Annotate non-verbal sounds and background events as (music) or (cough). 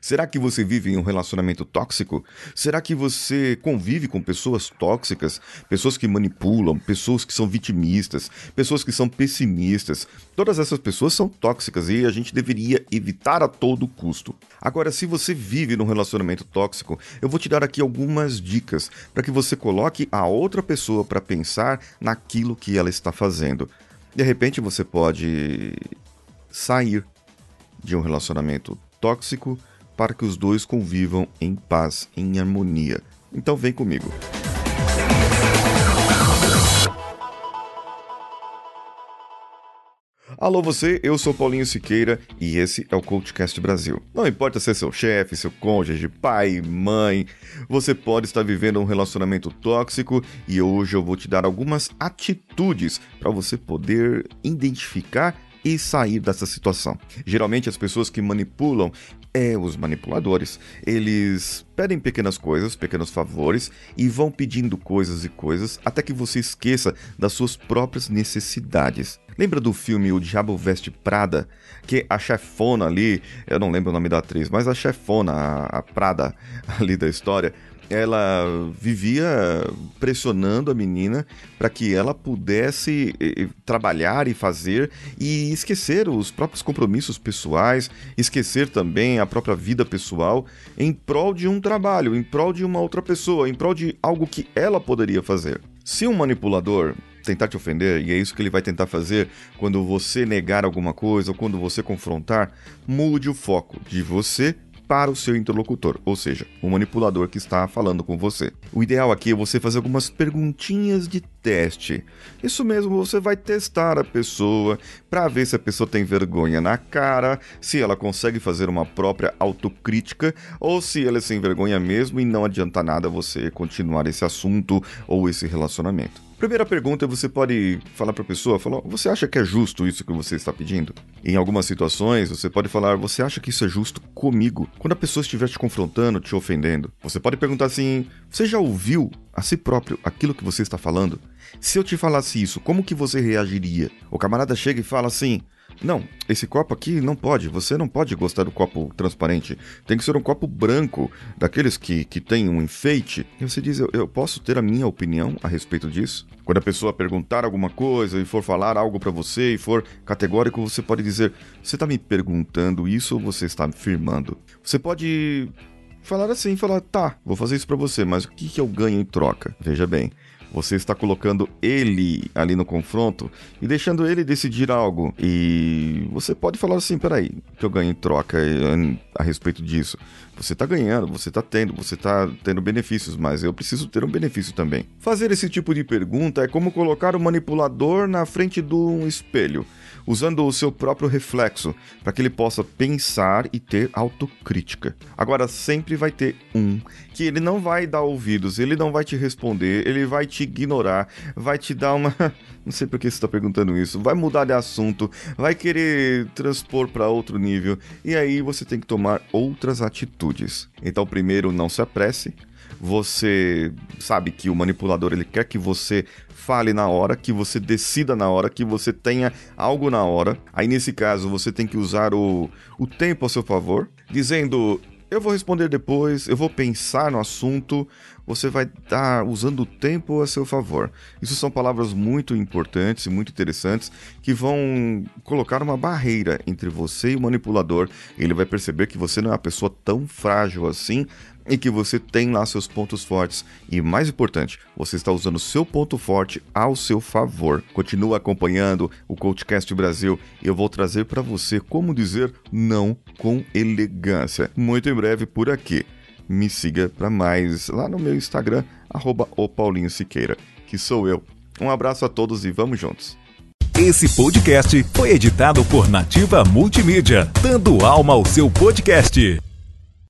Será que você vive em um relacionamento tóxico? Será que você convive com pessoas tóxicas, pessoas que manipulam, pessoas que são vitimistas, pessoas que são pessimistas? Todas essas pessoas são tóxicas e a gente deveria evitar a todo custo. Agora, se você vive num relacionamento tóxico, eu vou te dar aqui algumas dicas para que você coloque a outra pessoa para pensar naquilo que ela está fazendo. De repente, você pode sair de um relacionamento tóxico para que os dois convivam em paz, em harmonia. Então vem comigo. Alô você, eu sou Paulinho Siqueira e esse é o CoachCast Brasil. Não importa ser seu chefe, seu cônjuge, pai, mãe, você pode estar vivendo um relacionamento tóxico e hoje eu vou te dar algumas atitudes para você poder identificar e sair dessa situação. Geralmente as pessoas que manipulam é os manipuladores. Eles pedem pequenas coisas, pequenos favores e vão pedindo coisas e coisas até que você esqueça das suas próprias necessidades. Lembra do filme O Diabo Veste Prada? Que a chefona ali, eu não lembro o nome da atriz, mas a chefona, a, a Prada (laughs) ali da história, ela vivia pressionando a menina para que ela pudesse trabalhar e fazer e esquecer os próprios compromissos pessoais, esquecer também a própria vida pessoal em prol de um trabalho, em prol de uma outra pessoa, em prol de algo que ela poderia fazer. Se um manipulador tentar te ofender, e é isso que ele vai tentar fazer quando você negar alguma coisa ou quando você confrontar, mude o foco de você para o seu interlocutor, ou seja, o manipulador que está falando com você. O ideal aqui é você fazer algumas perguntinhas de teste. Isso mesmo, você vai testar a pessoa para ver se a pessoa tem vergonha na cara, se ela consegue fazer uma própria autocrítica ou se ela é sem vergonha mesmo e não adianta nada você continuar esse assunto ou esse relacionamento. Primeira pergunta, você pode falar para a pessoa, falar, você acha que é justo isso que você está pedindo? Em algumas situações, você pode falar, você acha que isso é justo comigo? Quando a pessoa estiver te confrontando, te ofendendo, você pode perguntar assim, você já ouviu a si próprio aquilo que você está falando? Se eu te falasse isso, como que você reagiria? O camarada chega e fala assim, não, esse copo aqui não pode. Você não pode gostar do copo transparente. Tem que ser um copo branco, daqueles que, que tem um enfeite. E você diz: eu, eu posso ter a minha opinião a respeito disso? Quando a pessoa perguntar alguma coisa e for falar algo para você e for categórico, você pode dizer: Você está me perguntando isso ou você está afirmando? Você pode falar assim: falar, tá, vou fazer isso para você, mas o que, que eu ganho em troca? Veja bem você está colocando ele ali no confronto e deixando ele decidir algo. E você pode falar assim: peraí, que eu ganho em troca eh, a respeito disso. Você está ganhando, você está tendo, você está tendo benefícios, mas eu preciso ter um benefício também. Fazer esse tipo de pergunta é como colocar o manipulador na frente de um espelho usando o seu próprio reflexo, para que ele possa pensar e ter autocrítica. Agora, sempre vai ter um que ele não vai dar ouvidos, ele não vai te responder, ele vai te ignorar, vai te dar uma. (laughs) Não sei por que você está perguntando isso. Vai mudar de assunto, vai querer transpor para outro nível, e aí você tem que tomar outras atitudes. Então, primeiro, não se apresse, você sabe que o manipulador ele quer que você fale na hora, que você decida na hora, que você tenha algo na hora. Aí nesse caso você tem que usar o, o tempo a seu favor, dizendo eu vou responder depois, eu vou pensar no assunto, você vai estar usando o tempo a seu favor. Isso são palavras muito importantes e muito interessantes que vão colocar uma barreira entre você e o manipulador. Ele vai perceber que você não é uma pessoa tão frágil assim e que você tem lá seus pontos fortes. E mais importante, você está usando seu ponto forte ao seu favor. Continua acompanhando o Coachcast Brasil e eu vou trazer para você como dizer não com elegância. Muito em breve por aqui me siga para mais lá no meu Instagram, arroba o Paulinho Siqueira, que sou eu. Um abraço a todos e vamos juntos. Esse podcast foi editado por Nativa Multimídia, dando alma ao seu podcast.